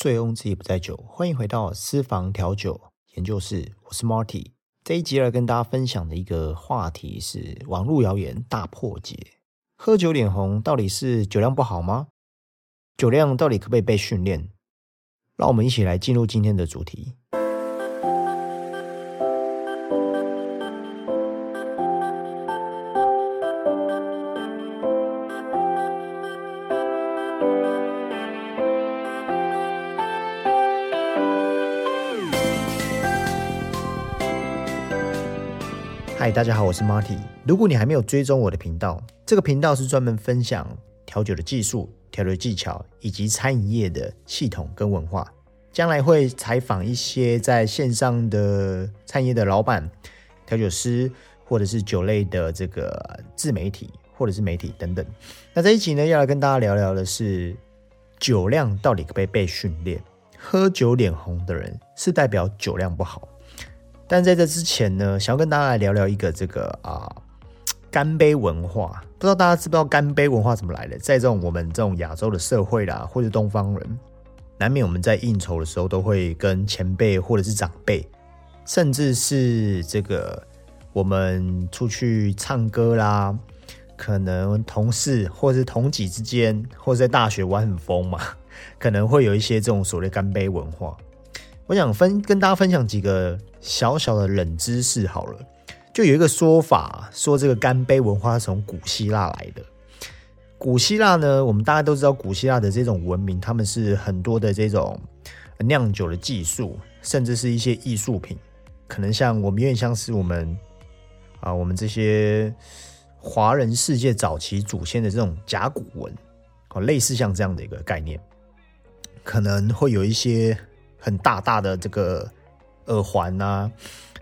醉翁之意不在酒，欢迎回到私房调酒研究室，我是 Marty。这一集要跟大家分享的一个话题是网络谣言大破解：喝酒脸红到底是酒量不好吗？酒量到底可不可以被训练？让我们一起来进入今天的主题。大家好，我是 Marty。如果你还没有追踪我的频道，这个频道是专门分享调酒的技术、调酒技巧以及餐饮业的系统跟文化。将来会采访一些在线上的餐饮业的老板、调酒师，或者是酒类的这个自媒体或者是媒体等等。那这一集呢，要来跟大家聊聊的是酒量到底可不可以被训练？喝酒脸红的人是代表酒量不好。但在这之前呢，想要跟大家来聊聊一个这个啊干杯文化，不知道大家知不知道干杯文化怎么来的？在这种我们这种亚洲的社会啦，或者东方人，难免我们在应酬的时候都会跟前辈或者是长辈，甚至是这个我们出去唱歌啦，可能同事或者是同级之间，或者在大学玩很疯嘛，可能会有一些这种所谓干杯文化。我想分跟大家分享几个小小的冷知识好了，就有一个说法说这个干杯文化是从古希腊来的。古希腊呢，我们大家都知道，古希腊的这种文明，他们是很多的这种酿酒的技术，甚至是一些艺术品，可能像我们有点像是我们啊，我们这些华人世界早期祖先的这种甲骨文，哦，类似像这样的一个概念，可能会有一些。很大大的这个耳环呐，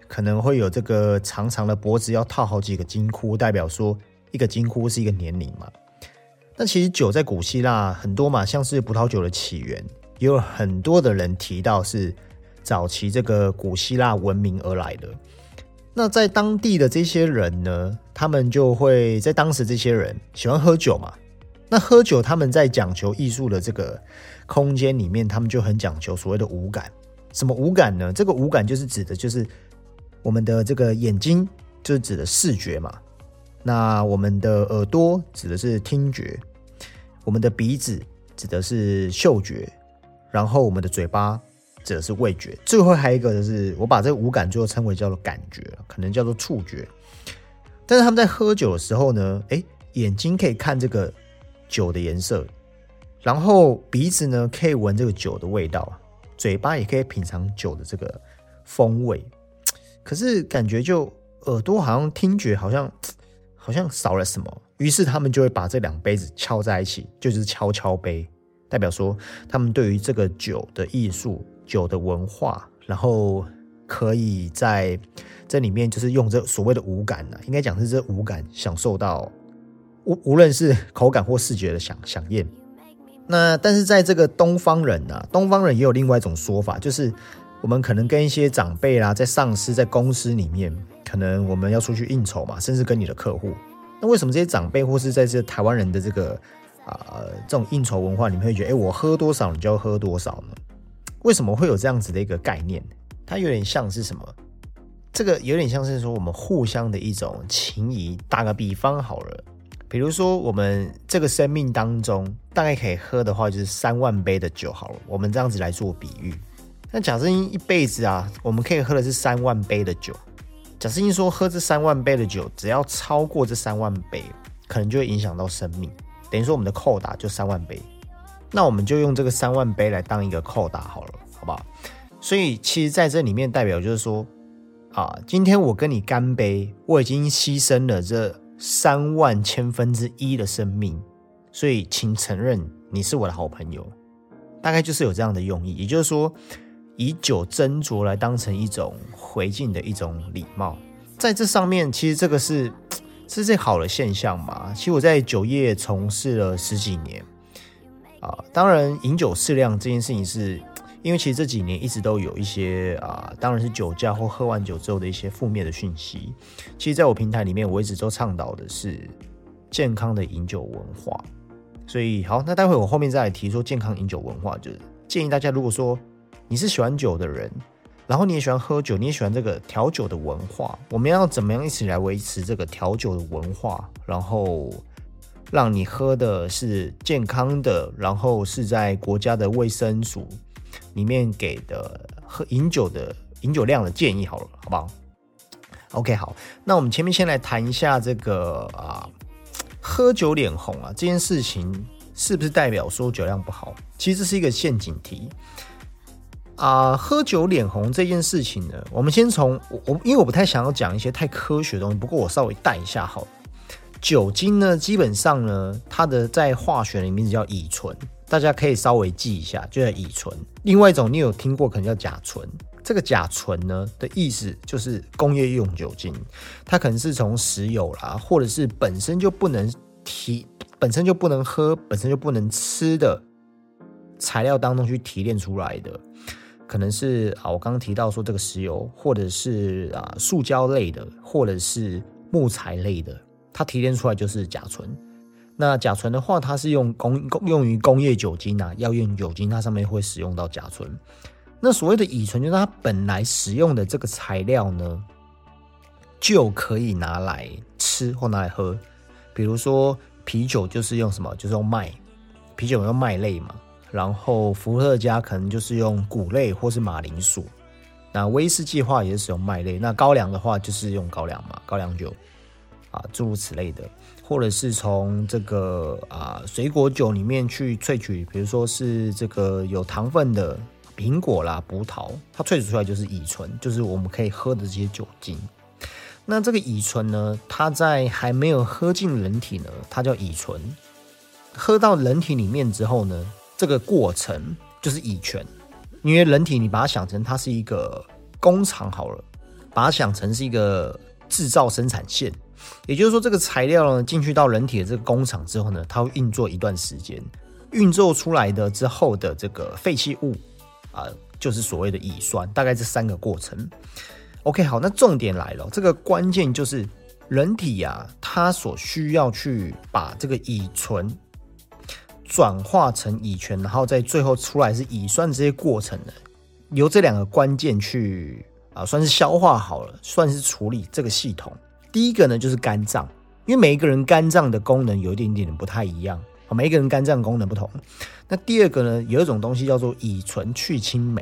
可能会有这个长长的脖子，要套好几个金箍，代表说一个金箍是一个年龄嘛。那其实酒在古希腊很多嘛，像是葡萄酒的起源，也有很多的人提到是早期这个古希腊文明而来的。那在当地的这些人呢，他们就会在当时这些人喜欢喝酒嘛。那喝酒，他们在讲求艺术的这个空间里面，他们就很讲求所谓的五感。什么五感呢？这个五感就是指的，就是我们的这个眼睛，就是指的视觉嘛。那我们的耳朵指的是听觉，我们的鼻子指的是嗅觉，然后我们的嘴巴指的是味觉。最后还有一个就是，我把这个五感最后称为叫做感觉，可能叫做触觉。但是他们在喝酒的时候呢，哎，眼睛可以看这个。酒的颜色，然后鼻子呢可以闻这个酒的味道，嘴巴也可以品尝酒的这个风味。可是感觉就耳朵好像听觉好像好像少了什么，于是他们就会把这两杯子敲在一起，就是敲敲杯，代表说他们对于这个酒的艺术、酒的文化，然后可以在这里面就是用这所谓的五感呢，应该讲是这五感享受到。无无论是口感或视觉的享享宴，那但是在这个东方人呢，东方人也有另外一种说法，就是我们可能跟一些长辈啦，在上司在公司里面，可能我们要出去应酬嘛，甚至跟你的客户，那为什么这些长辈或是在这台湾人的这个啊这种应酬文化里面会觉得，哎，我喝多少你就要喝多少呢？为什么会有这样子的一个概念？它有点像是什么？这个有点像是说我们互相的一种情谊。打个比方好了。比如说，我们这个生命当中大概可以喝的话，就是三万杯的酒好了。我们这样子来做比喻。那假设一辈子啊，我们可以喝的是三万杯的酒。假设说喝这三万杯的酒，只要超过这三万杯，可能就会影响到生命。等于说我们的扣打就三万杯。那我们就用这个三万杯来当一个扣打好了，好不好？所以其实在这里面代表就是说，啊，今天我跟你干杯，我已经牺牲了这。三万千分之一的生命，所以请承认你是我的好朋友，大概就是有这样的用意。也就是说，以酒斟酌来当成一种回敬的一种礼貌，在这上面，其实这个是 是最好的现象嘛。其实我在酒业从事了十几年啊，当然饮酒适量这件事情是。因为其实这几年一直都有一些啊，当然是酒驾或喝完酒之后的一些负面的讯息。其实，在我平台里面，我一直都倡导的是健康的饮酒文化。所以，好，那待会我后面再来提说健康饮酒文化，就是建议大家，如果说你是喜欢酒的人，然后你也喜欢喝酒，你也喜欢这个调酒的文化，我们要怎么样一起来维持这个调酒的文化，然后让你喝的是健康的，然后是在国家的卫生署里面给的喝饮酒的饮酒量的建议，好了，好不好？OK，好，那我们前面先来谈一下这个啊，喝酒脸红啊这件事情，是不是代表说酒量不好？其实是一个陷阱题。啊，喝酒脸红这件事情呢，我们先从我我，因为我不太想要讲一些太科学的东西，不过我稍微带一下好了。酒精呢，基本上呢，它的在化学里面叫乙醇，大家可以稍微记一下，就叫乙醇。另外一种你有听过，可能叫甲醇。这个甲醇呢的意思就是工业用酒精，它可能是从石油啦，或者是本身就不能提、本身就不能喝、本身就不能吃的材料当中去提炼出来的。可能是啊，我刚刚提到说这个石油，或者是啊塑胶类的，或者是木材类的，它提炼出来就是甲醇。那甲醇的话，它是用工用于工业酒精啊，药用酒精，它上面会使用到甲醇。那所谓的乙醇，就是它本来使用的这个材料呢，就可以拿来吃或拿来喝。比如说啤酒就是用什么，就是用麦，啤酒用麦类嘛。然后伏特加可能就是用谷类或是马铃薯，那威士忌话也是使用麦类，那高粱的话就是用高粱嘛，高粱酒啊，诸如此类的，或者是从这个啊水果酒里面去萃取，比如说是这个有糖分的苹果啦、葡萄，它萃取出来就是乙醇，就是我们可以喝的这些酒精。那这个乙醇呢，它在还没有喝进人体呢，它叫乙醇，喝到人体里面之后呢。这个过程就是乙醛，因为人体你把它想成它是一个工厂好了，把它想成是一个制造生产线，也就是说这个材料呢进去到人体的这个工厂之后呢，它会运作一段时间，运作出来的之后的这个废弃物啊，就是所谓的乙酸，大概这三个过程。OK，好，那重点来了，这个关键就是人体呀，它所需要去把这个乙醇。转化成乙醛，然后在最后出来是乙酸这些过程呢，由这两个关键去啊，算是消化好了，算是处理这个系统。第一个呢就是肝脏，因为每一个人肝脏的功能有一点点不太一样，每一个人肝脏功能不同。那第二个呢，有一种东西叫做乙醇去氢酶。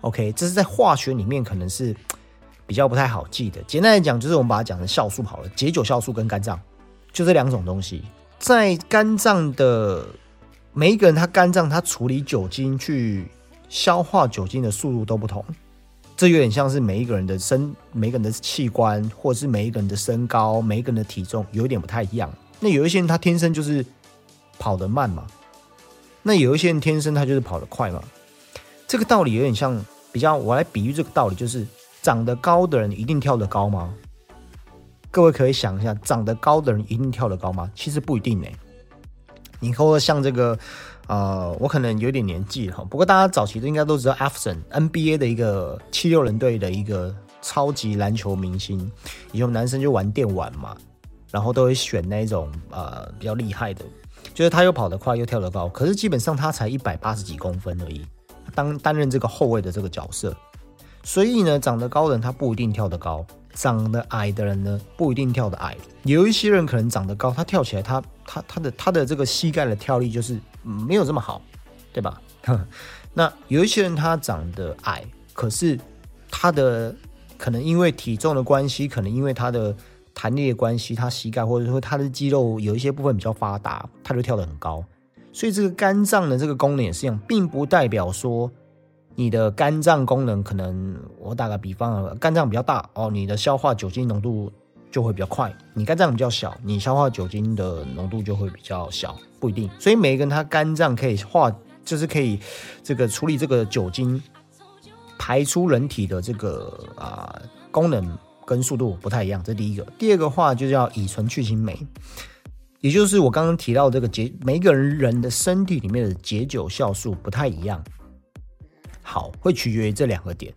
OK，这是在化学里面可能是比较不太好记的。简单来讲，就是我们把它讲成酵素好了，解酒酵素跟肝脏就这两种东西。在肝脏的每一个人，他肝脏他处理酒精去消化酒精的速度都不同，这有点像是每一个人的身、每个人的器官，或者是每一个人的身高、每一个人的体重，有一点不太一样。那有一些人他天生就是跑得慢嘛，那有一些人天生他就是跑得快嘛。这个道理有点像，比较我来比喻这个道理，就是长得高的人一定跳得高吗？各位可以想一下，长得高的人一定跳得高吗？其实不一定呢。你说像这个，呃，我可能有点年纪哈，不过大家早期都应该都知道 a f s o n NBA 的一个七六人队的一个超级篮球明星。以前男生就玩电玩嘛，然后都会选那种呃比较厉害的，就是他又跑得快又跳得高，可是基本上他才一百八十几公分而已，当担任这个后卫的这个角色。所以呢，长得高的人他不一定跳得高。长得矮的人呢，不一定跳得矮。有一些人可能长得高，他跳起来，他他他的他的这个膝盖的跳力就是没有这么好，对吧？那有一些人他长得矮，可是他的可能因为体重的关系，可能因为他的弹力的关系，他膝盖或者说他的肌肉有一些部分比较发达，他就跳得很高。所以这个肝脏的这个功能也是一样，并不代表说。你的肝脏功能可能，我打个比方啊，肝脏比较大哦，你的消化酒精浓度就会比较快；你肝脏比较小，你消化酒精的浓度就会比较小，不一定。所以每一个人他肝脏可以化，就是可以这个处理这个酒精排出人体的这个啊功能跟速度不太一样，这第一个。第二个话就叫乙醇去氢酶，也就是我刚刚提到这个解，每一个人人的身体里面的解酒酵素不太一样。好，会取决于这两个点。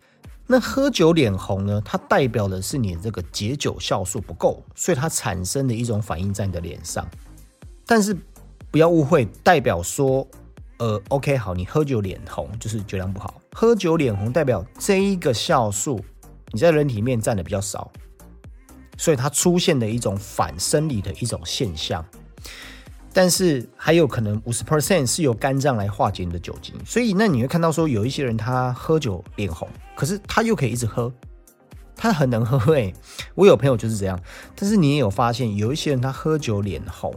那喝酒脸红呢？它代表的是你这个解酒酵素不够，所以它产生的一种反应在你的脸上。但是不要误会，代表说呃，OK，好，你喝酒脸红就是酒量不好。喝酒脸红代表这一个酵素你在人体面占的比较少，所以它出现的一种反生理的一种现象。但是还有可能五十 percent 是由肝脏来化解你的酒精，所以那你会看到说有一些人他喝酒脸红，可是他又可以一直喝，他很能喝诶，我有朋友就是这样，但是你也有发现有一些人他喝酒脸红，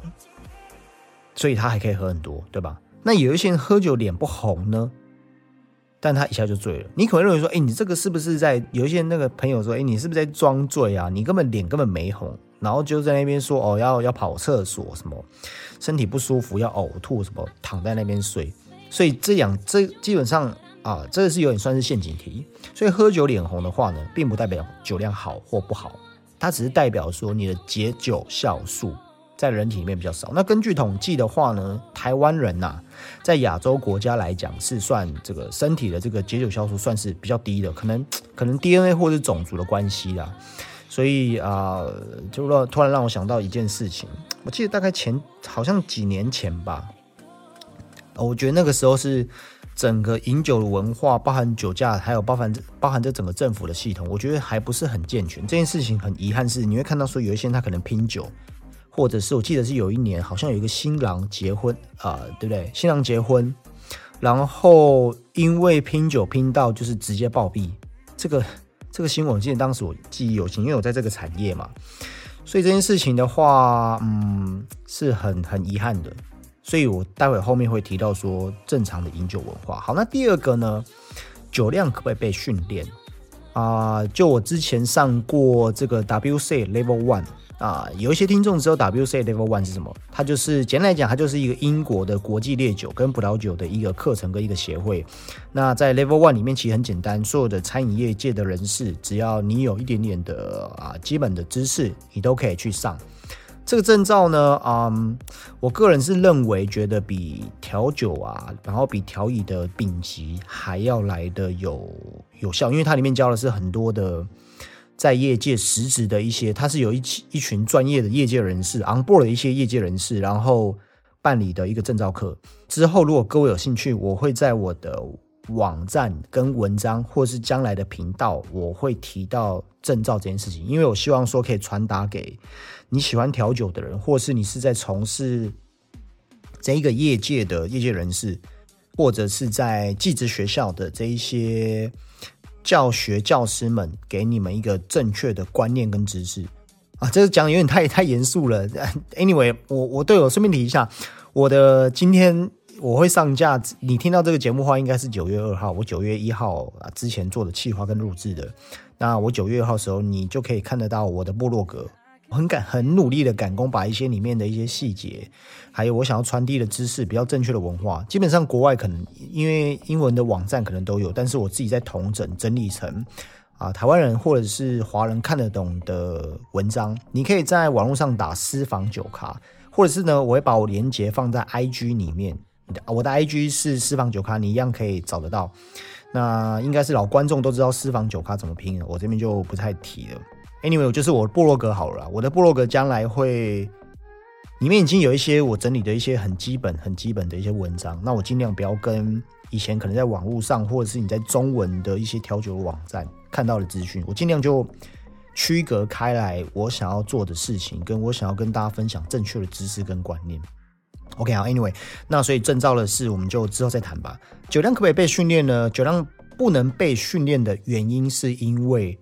所以他还可以喝很多，对吧？那有一些人喝酒脸不红呢，但他一下就醉了。你可能认为说，哎，你这个是不是在有一些那个朋友说，哎，你是不是在装醉啊？你根本脸根本没红。然后就在那边说哦，要要跑厕所什么，身体不舒服要呕吐什么，躺在那边睡。所以这样这基本上啊，这是有点算是陷阱题。所以喝酒脸红的话呢，并不代表酒量好或不好，它只是代表说你的解酒酵素在人体里面比较少。那根据统计的话呢，台湾人呐，在亚洲国家来讲是算这个身体的这个解酒酵素算是比较低的，可能可能 DNA 或者种族的关系啦。所以啊，就让突然让我想到一件事情。我记得大概前好像几年前吧，我觉得那个时候是整个饮酒的文化，包含酒驾，还有包含包含这整个政府的系统，我觉得还不是很健全。这件事情很遗憾是，你会看到说有一些人他可能拼酒，或者是我记得是有一年好像有一个新郎结婚啊，对不对？新郎结婚，然后因为拼酒拼到就是直接暴毙，这个。这个新闻，我记得当时我记忆犹新，因为我在这个产业嘛，所以这件事情的话，嗯，是很很遗憾的。所以我待会后面会提到说正常的饮酒文化。好，那第二个呢，酒量可不可以被训练啊？就我之前上过这个 WC Level One。啊，有一些听众知道 WC Level One 是什么？它就是简单来讲，它就是一个英国的国际烈酒跟葡萄酒的一个课程跟一个协会。那在 Level One 里面其实很简单，所有的餐饮业界的人士，只要你有一点点的啊基本的知识，你都可以去上这个证照呢。嗯，我个人是认为，觉得比调酒啊，然后比调饮的丙级还要来的有有效，因为它里面教的是很多的。在业界实质的一些，他是有一一群专业的业界人士，on board 的一些业界人士，然后办理的一个证照课。之后，如果各位有兴趣，我会在我的网站跟文章，或是将来的频道，我会提到证照这件事情，因为我希望说可以传达给你喜欢调酒的人，或是你是在从事这一个业界的业界人士，或者是在技职学校的这一些。教学教师们给你们一个正确的观念跟知识啊，这个讲有点太太严肃了。Anyway，我我对我顺便提一下，我的今天我会上架，你听到这个节目话应该是九月二号，我九月一号啊之前做的企划跟录制的。那我九月二号时候，你就可以看得到我的部落格。我很赶很努力的赶工，把一些里面的一些细节，还有我想要传递的知识，比较正确的文化，基本上国外可能因为英文的网站可能都有，但是我自己在统整整理成啊台湾人或者是华人看得懂的文章。你可以在网络上打私房酒咖，或者是呢，我会把我连接放在 IG 里面，我的 IG 是私房酒咖，你一样可以找得到。那应该是老观众都知道私房酒咖怎么拼了，我这边就不太提了。Anyway，就是我部落格好了，我的部落格将来会里面已经有一些我整理的一些很基本、很基本的一些文章。那我尽量不要跟以前可能在网络上或者是你在中文的一些调酒网站看到的资讯，我尽量就区隔开来。我想要做的事情，跟我想要跟大家分享正确的知识跟观念。OK 好，Anyway，那所以证照的事我们就之后再谈吧。酒量可不可以被训练呢？酒量不能被训练的原因是因为。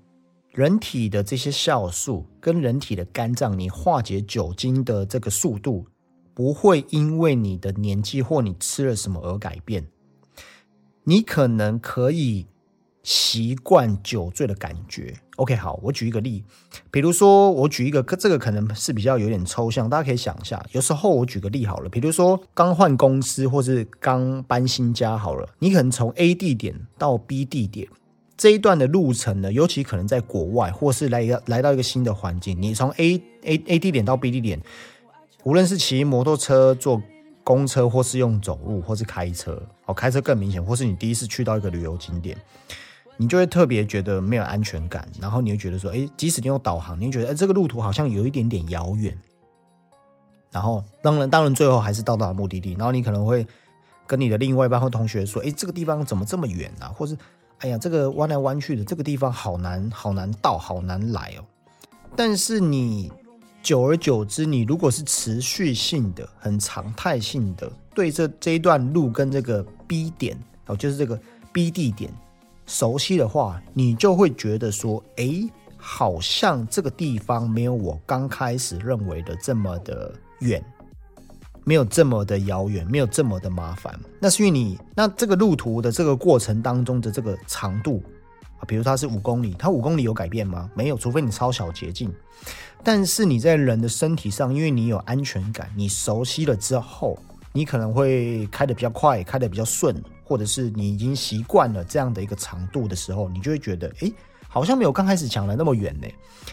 人体的这些酵素跟人体的肝脏，你化解酒精的这个速度不会因为你的年纪或你吃了什么而改变。你可能可以习惯酒醉的感觉。OK，好，我举一个例，比如说我举一个，这个可能是比较有点抽象，大家可以想一下。有时候我举个例好了，比如说刚换公司或是刚搬新家好了，你可能从 A 地点到 B 地点。这一段的路程呢，尤其可能在国外，或是来一个来到一个新的环境，你从 A A A 地点到 B 地点，无论是骑摩托车、坐公车，或是用走路，或是开车，哦，开车更明显，或是你第一次去到一个旅游景点，你就会特别觉得没有安全感，然后你会觉得说，哎，即使你有导航，你会觉得，哎，这个路途好像有一点点遥远，然后当然当然最后还是到达目的地，然后你可能会。跟你的另外一半或同学说，哎，这个地方怎么这么远啊？或是，哎呀，这个弯来弯去的，这个地方好难，好难到，好难来哦。但是你久而久之，你如果是持续性的、很常态性的对这这一段路跟这个 B 点哦，就是这个 B 地点熟悉的话，你就会觉得说，哎。好像这个地方没有我刚开始认为的这么的远，没有这么的遥远，没有这么的麻烦。那是因为你那这个路途的这个过程当中的这个长度啊，比如它是五公里，它五公里有改变吗？没有，除非你超小捷径。但是你在人的身体上，因为你有安全感，你熟悉了之后，你可能会开得比较快，开得比较顺，或者是你已经习惯了这样的一个长度的时候，你就会觉得，哎。好像没有刚开始讲的那么远呢，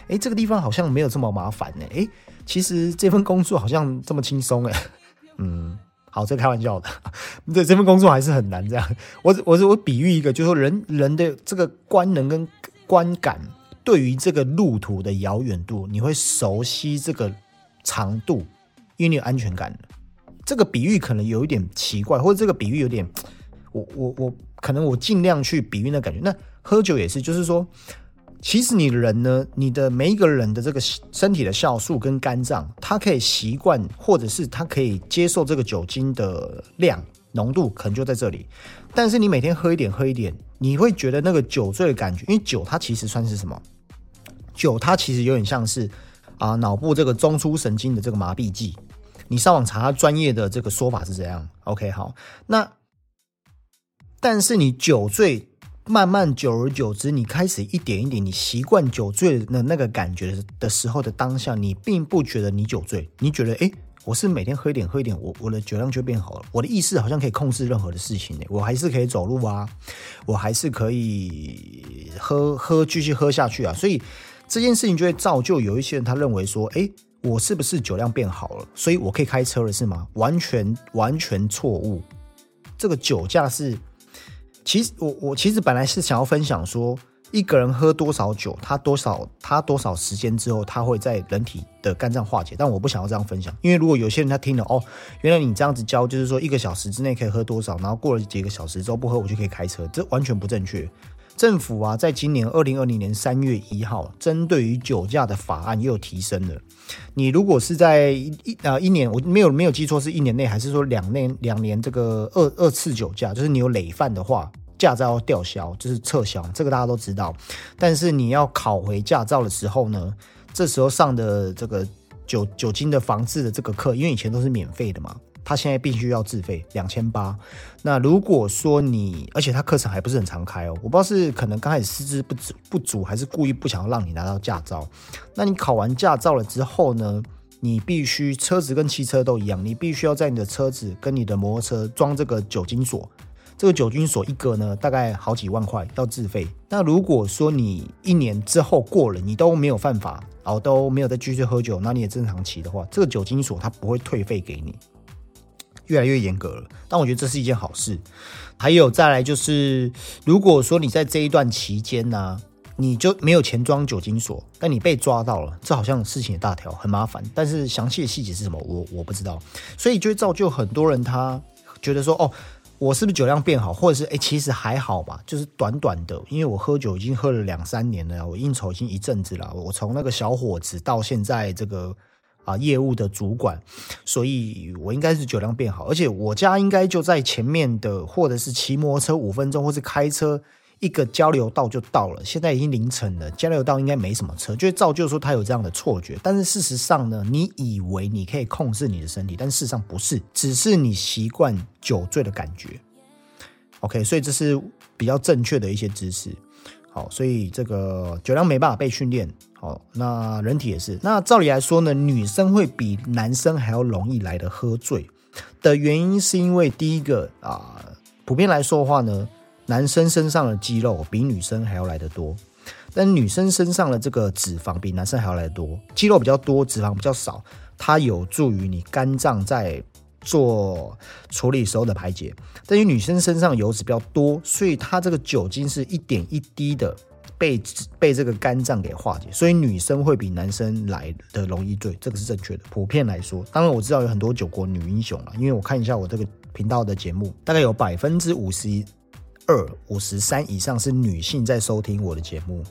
哎，这个地方好像没有这么麻烦呢，哎，其实这份工作好像这么轻松哎，嗯，好，这开玩笑的，对这份工作还是很难这样。我我我比喻一个，就是说人人的这个观能跟观感，对于这个路途的遥远度，你会熟悉这个长度，因为你有安全感这个比喻可能有一点奇怪，或者这个比喻有点，我我我可能我尽量去比喻那感觉，那。喝酒也是，就是说，其实你人呢，你的每一个人的这个身体的酵素跟肝脏，它可以习惯，或者是它可以接受这个酒精的量浓度，可能就在这里。但是你每天喝一点，喝一点，你会觉得那个酒醉的感觉，因为酒它其实算是什么？酒它其实有点像是啊脑部这个中枢神经的这个麻痹剂。你上网查它专业的这个说法是怎样？OK，好，那但是你酒醉。慢慢久而久之，你开始一点一点，你习惯酒醉的那个感觉的时候的当下，你并不觉得你酒醉，你觉得哎，我是每天喝一点喝一点，我我的酒量就变好了，我的意识好像可以控制任何的事情呢，我还是可以走路啊，我还是可以喝喝继续喝下去啊，所以这件事情就会造就有一些人他认为说，哎，我是不是酒量变好了，所以我可以开车了是吗？完全完全错误，这个酒驾是。其实我我其实本来是想要分享说，一个人喝多少酒，他多少他多少时间之后，他会在人体的肝脏化解。但我不想要这样分享，因为如果有些人他听了哦，原来你这样子教，就是说一个小时之内可以喝多少，然后过了几个小时之后不喝我就可以开车，这完全不正确。政府啊，在今年二零二零年三月一号，针对于酒驾的法案又提升了。你如果是在一啊一年，我没有没有记错，是一年内还是说两年两年这个二二次酒驾，就是你有累犯的话。驾照要吊销，就是撤销，这个大家都知道。但是你要考回驾照的时候呢，这时候上的这个酒酒精的防治的这个课，因为以前都是免费的嘛，他现在必须要自费两千八。那如果说你，而且他课程还不是很常开哦，我不知道是可能刚开始师资不足不足，还是故意不想要让你拿到驾照。那你考完驾照了之后呢，你必须车子跟汽车都一样，你必须要在你的车子跟你的摩托车装这个酒精锁。这个酒精锁一个呢，大概好几万块要自费。那如果说你一年之后过了，你都没有犯法，然后都没有再继续喝酒，那你也正常骑的话，这个酒精锁它不会退费给你。越来越严格了，但我觉得这是一件好事。还有再来就是，如果说你在这一段期间呢，你就没有钱装酒精锁，但你被抓到了，这好像事情也大条，很麻烦。但是详细的细节是什么，我我不知道，所以就会造就很多人他觉得说，哦。我是不是酒量变好，或者是哎，其实还好吧，就是短短的，因为我喝酒已经喝了两三年了，我应酬已经一阵子了，我从那个小伙子到现在这个啊业务的主管，所以我应该是酒量变好，而且我家应该就在前面的，或者是骑摩托车五分钟，或是开车。一个交流道就到了，现在已经凌晨了，交流道应该没什么车，就会造就说他有这样的错觉。但是事实上呢，你以为你可以控制你的身体，但事实上不是，只是你习惯酒醉的感觉。OK，所以这是比较正确的一些知识。好，所以这个酒量没办法被训练。好，那人体也是。那照理来说呢，女生会比男生还要容易来的喝醉的原因，是因为第一个啊，普遍来说的话呢。男生身上的肌肉比女生还要来得多，但女生身上的这个脂肪比男生还要来得多，肌肉比较多，脂肪比较少，它有助于你肝脏在做处理时候的排解。但是女生身上油脂比较多，所以它这个酒精是一点一滴的被被这个肝脏给化解，所以女生会比男生来的容易醉，这个是正确的。普遍来说，当然我知道有很多酒国女英雄了，因为我看一下我这个频道的节目，大概有百分之五十二、五十三以上是女性在收听我的节目。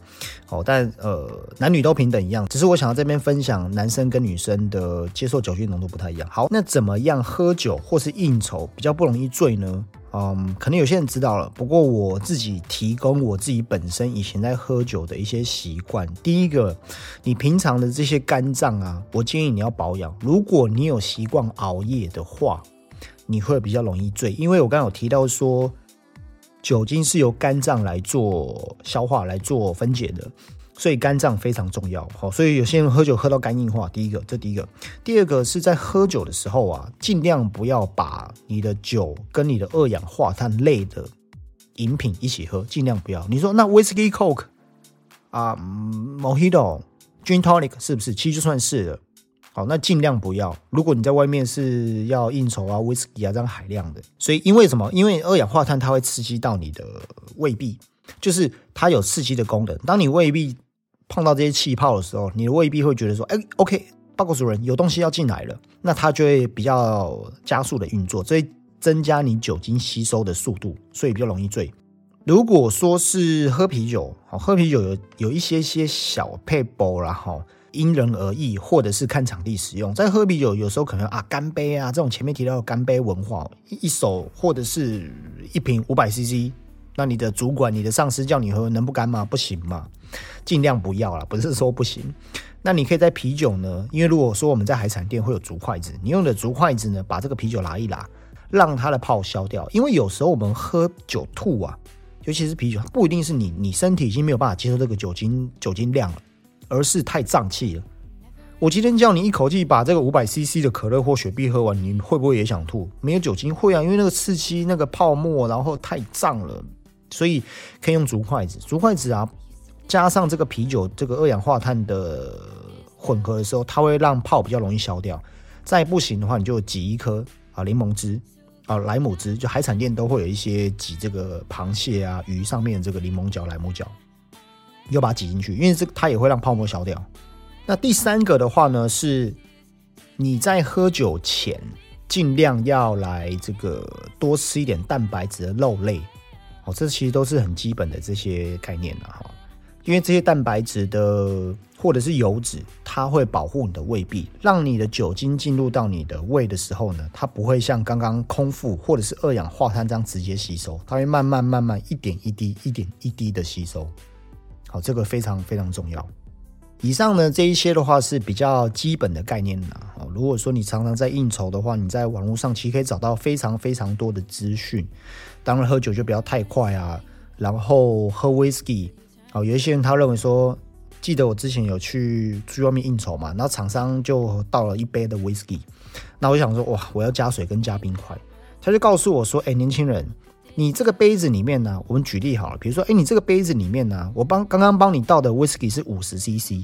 好，但呃，男女都平等一样，只是我想要这边分享，男生跟女生的接受酒精浓度不太一样。好，那怎么样喝酒或是应酬比较不容易醉呢？嗯，可能有些人知道了，不过我自己提供我自己本身以前在喝酒的一些习惯。第一个，你平常的这些肝脏啊，我建议你要保养。如果你有习惯熬夜的话，你会比较容易醉，因为我刚刚有提到说，酒精是由肝脏来做消化、来做分解的。所以肝脏非常重要，好，所以有些人喝酒喝到肝硬化。第一个，这第一个，第二个是在喝酒的时候啊，尽量不要把你的酒跟你的二氧化碳类的饮品一起喝，尽量不要。你说那 whiskey coke 啊，mojito gin tonic 是不是？其实就算是了，好，那尽量不要。如果你在外面是要应酬啊威士忌啊这样海量的，所以因为什么？因为二氧化碳它会刺激到你的胃壁，就是它有刺激的功能。当你胃壁碰到这些气泡的时候，你的胃壁会觉得说，哎，OK，报告主人有东西要进来了，那它就会比较加速的运作，所以增加你酒精吸收的速度，所以比较容易醉。如果说是喝啤酒，好，喝啤酒有有一些些小配包啦，哈，因人而异，或者是看场地使用。在喝啤酒有时候可能啊，干杯啊，这种前面提到的干杯文化，一手或者是一瓶五百 CC。那你的主管、你的上司叫你喝，能不干吗？不行嘛，尽量不要啦，不是说不行。那你可以在啤酒呢，因为如果说我们在海产店会有竹筷子，你用的竹筷子呢，把这个啤酒拿一拿，让它的泡消掉。因为有时候我们喝酒吐啊，尤其是啤酒，不一定是你你身体已经没有办法接受这个酒精酒精量了，而是太胀气了。我今天叫你一口气把这个五百 CC 的可乐或雪碧喝完，你会不会也想吐？没有酒精会啊，因为那个刺激那个泡沫，然后太胀了。所以可以用竹筷子，竹筷子啊，加上这个啤酒这个二氧化碳的混合的时候，它会让泡比较容易消掉。再不行的话，你就挤一颗啊柠檬汁啊莱姆汁，就海产店都会有一些挤这个螃蟹啊鱼上面这个柠檬角莱姆角，又把它挤进去，因为这它也会让泡沫消掉。那第三个的话呢，是你在喝酒前尽量要来这个多吃一点蛋白质的肉类。哦这其实都是很基本的这些概念了哈，因为这些蛋白质的或者是油脂，它会保护你的胃壁，让你的酒精进入到你的胃的时候呢，它不会像刚刚空腹或者是二氧化碳这样直接吸收，它会慢慢慢慢一点一滴、一点一滴的吸收。好，这个非常非常重要。以上呢这一些的话是比较基本的概念啦。哦，如果说你常常在应酬的话，你在网络上其实可以找到非常非常多的资讯。当然，喝酒就不要太快啊。然后喝 whisky，好，有一些人他认为说，记得我之前有去去外面应酬嘛，那厂商就倒了一杯的 whisky，那我想说，哇，我要加水跟加冰块。他就告诉我说，哎，年轻人，你这个杯子里面呢，我们举例好了，比如说，哎，你这个杯子里面呢，我帮刚刚帮你倒的 whisky 是五十 cc，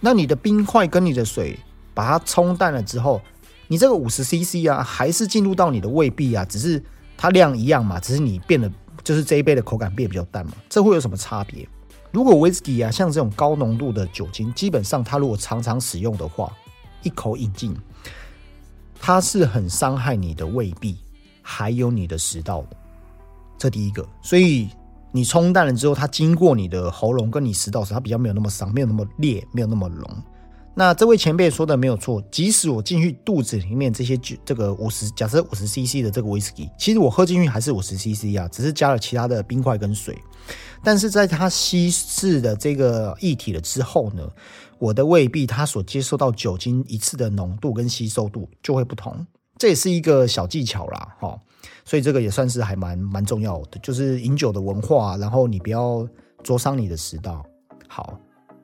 那你的冰块跟你的水把它冲淡了之后，你这个五十 cc 啊，还是进入到你的胃壁啊，只是。它量一样嘛，只是你变得就是这一杯的口感变比较淡嘛，这会有什么差别？如果 whisky 啊，像这种高浓度的酒精，基本上它如果常常使用的话，一口饮尽，它是很伤害你的胃壁，还有你的食道的。这第一个，所以你冲淡了之后，它经过你的喉咙跟你食道时，它比较没有那么伤，没有那么烈，没有那么浓。那这位前辈说的没有错，即使我进去肚子里面这些酒，这个五十，假设五十 CC 的这个威士忌，其实我喝进去还是五十 CC 啊，只是加了其他的冰块跟水。但是在它稀释的这个液体了之后呢，我的胃壁它所接受到酒精一次的浓度跟吸收度就会不同，这也是一个小技巧啦，哈。所以这个也算是还蛮蛮重要的，就是饮酒的文化，然后你不要灼伤你的食道，好。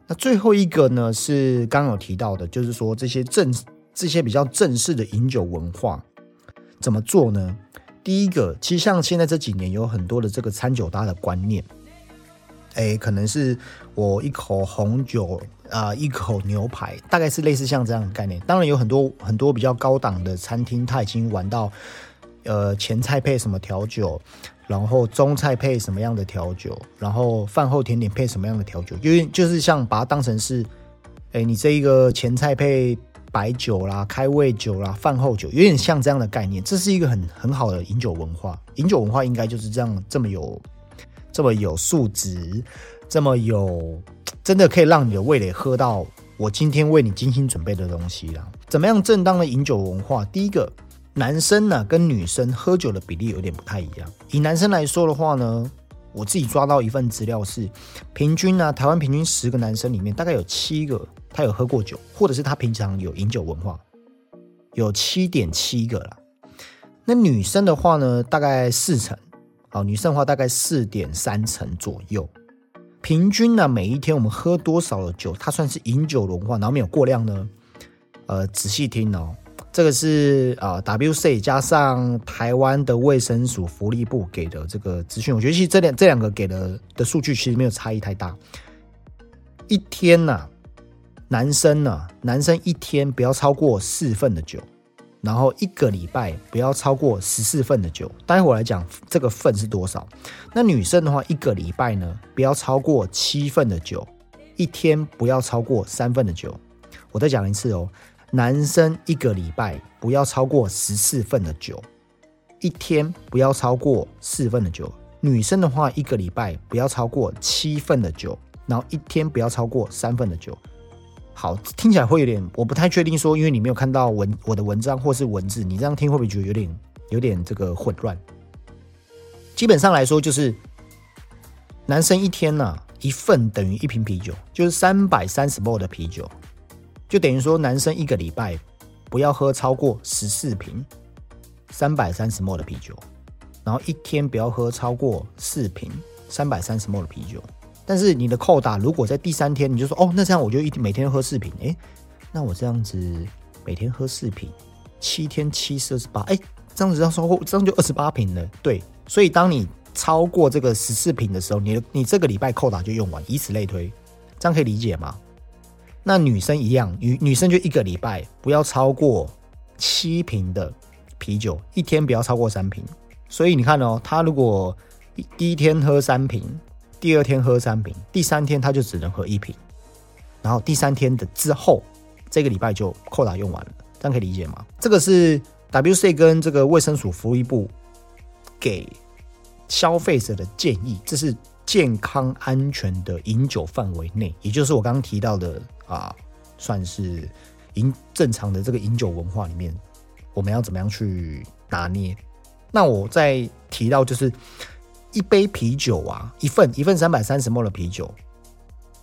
那最后一个呢，是刚刚有提到的，就是说这些正这些比较正式的饮酒文化怎么做呢？第一个，其实像现在这几年有很多的这个餐酒搭的观念，哎，可能是我一口红酒啊，一口牛排，大概是类似像这样的概念。当然有很多很多比较高档的餐厅，他已经玩到呃前菜配什么调酒。然后中菜配什么样的调酒，然后饭后甜点配什么样的调酒，因为就是像把它当成是，哎，你这一个前菜配白酒啦、开胃酒啦、饭后酒，有点像这样的概念。这是一个很很好的饮酒文化，饮酒文化应该就是这样，这么有这么有素质，这么有真的可以让你的味蕾喝到我今天为你精心准备的东西啦。怎么样正当的饮酒文化？第一个，男生呢跟女生喝酒的比例有点不太一样。以男生来说的话呢。我自己抓到一份资料是，平均呢，台湾平均十个男生里面，大概有七个他有喝过酒，或者是他平常有饮酒文化，有七点七个啦。那女生的话呢，大概四成，好，女生的话大概四点三成左右。平均呢，每一天我们喝多少的酒，它算是饮酒文化，然后没有过量呢？呃，仔细听哦。这个是啊，WC 加上台湾的卫生署福利部给的这个资讯，我觉得其实这两这两个给的的数据其实没有差异太大。一天呐，男生呢，男生一天不要超过四份的酒，然后一个礼拜不要超过十四份的酒。待会来讲这个份是多少。那女生的话，一个礼拜呢不要超过七份的酒，一天不要超过三份的酒。我再讲一次哦。男生一个礼拜不要超过十四份的酒，一天不要超过四份的酒。女生的话，一个礼拜不要超过七份的酒，然后一天不要超过三份的酒。好，听起来会有点，我不太确定说，因为你没有看到文我的文章或是文字，你这样听会不会觉得有点有点这个混乱？基本上来说，就是男生一天呢一份等于一瓶啤酒，就是三百三十 ml 的啤酒。就等于说，男生一个礼拜不要喝超过十四瓶三百三十 ml 的啤酒，然后一天不要喝超过四瓶三百三十 ml 的啤酒。但是你的扣打如果在第三天，你就说哦，那这样我就一每天喝四瓶，哎，那我这样子每天喝四瓶，七天七四二十八，哎，这样子要超过这样就二十八瓶了。对，所以当你超过这个十四瓶的时候，你的你这个礼拜扣打就用完，以此类推，这样可以理解吗？那女生一样，女女生就一个礼拜不要超过七瓶的啤酒，一天不要超过三瓶。所以你看哦，她如果第一天喝三瓶，第二天喝三瓶，第三天她就只能喝一瓶，然后第三天的之后，这个礼拜就扣打用完了，这样可以理解吗？这个是 WC 跟这个卫生署福利部给消费者的建议，这是。健康安全的饮酒范围内，也就是我刚刚提到的啊，算是饮正常的这个饮酒文化里面，我们要怎么样去拿捏？那我再提到就是一杯啤酒啊，一份一份三百三十 ml 的啤酒，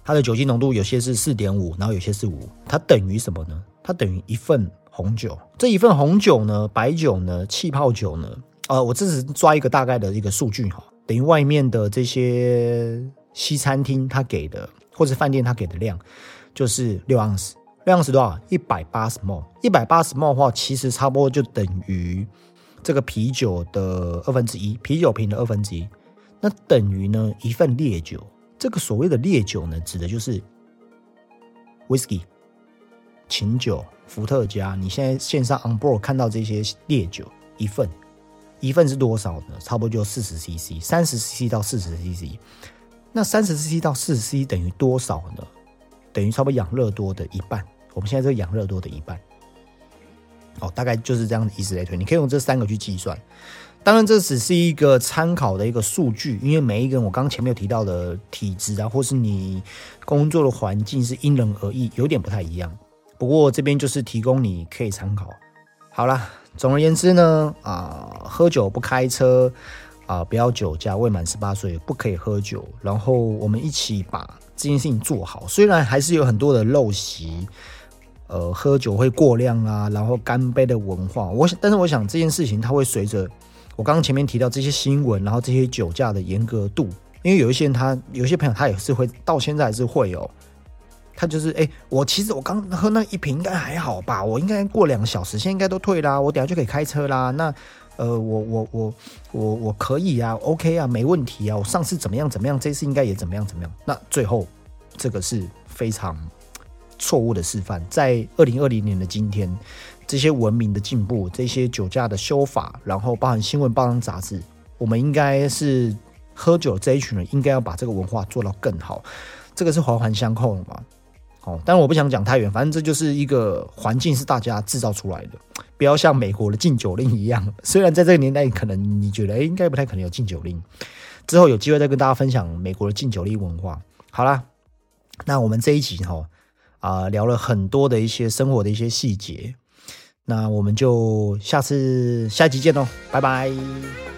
它的酒精浓度有些是四点五，然后有些是五，它等于什么呢？它等于一份红酒。这一份红酒呢，白酒呢，气泡酒呢？呃，我这是抓一个大概的一个数据哈。等于外面的这些西餐厅他给的，或者饭店他给的量，就是六盎司。六盎司多少？一百八十 ml。一百八十 ml 的话，其实差不多就等于这个啤酒的二分之一，啤酒瓶的二分之一。那等于呢一份烈酒。这个所谓的烈酒呢，指的就是 whisky、琴酒、伏特加。你现在线上 on board 看到这些烈酒一份。一份是多少呢？差不多就四十 CC，三十 CC 到四十 CC。那三十 CC 到四十 CC 等于多少呢？等于差不多养乐多的一半。我们现在这个养乐多的一半。哦，大概就是这样的意思来推。你可以用这三个去计算。当然，这只是一个参考的一个数据，因为每一个人我刚前面有提到的体质啊，或是你工作的环境是因人而异，有点不太一样。不过这边就是提供你可以参考。好了。总而言之呢，啊，喝酒不开车，啊，不要酒驾，未满十八岁不可以喝酒。然后我们一起把这件事情做好。虽然还是有很多的陋习，呃，喝酒会过量啊，然后干杯的文化。我想，但是我想这件事情它会随着我刚刚前面提到这些新闻，然后这些酒驾的严格度，因为有一些人他有些朋友他也是会到现在还是会有。他就是哎，我其实我刚喝那一瓶应该还好吧，我应该过两个小时，现在应该都退啦，我等下就可以开车啦。那呃，我我我我我可以啊，OK 啊，没问题啊。我上次怎么样怎么样，这次应该也怎么样怎么样。那最后这个是非常错误的示范。在二零二零年的今天，这些文明的进步，这些酒驾的修法，然后包含新闻、报章、杂志，我们应该是喝酒这一群人应该要把这个文化做到更好。这个是环环相扣的嘛。哦，但我不想讲太远，反正这就是一个环境是大家制造出来的，不要像美国的禁酒令一样。虽然在这个年代，可能你觉得哎，应该不太可能有禁酒令，之后有机会再跟大家分享美国的禁酒令文化。好啦，那我们这一集哈啊聊了很多的一些生活的一些细节，那我们就下次下集见喽，拜拜。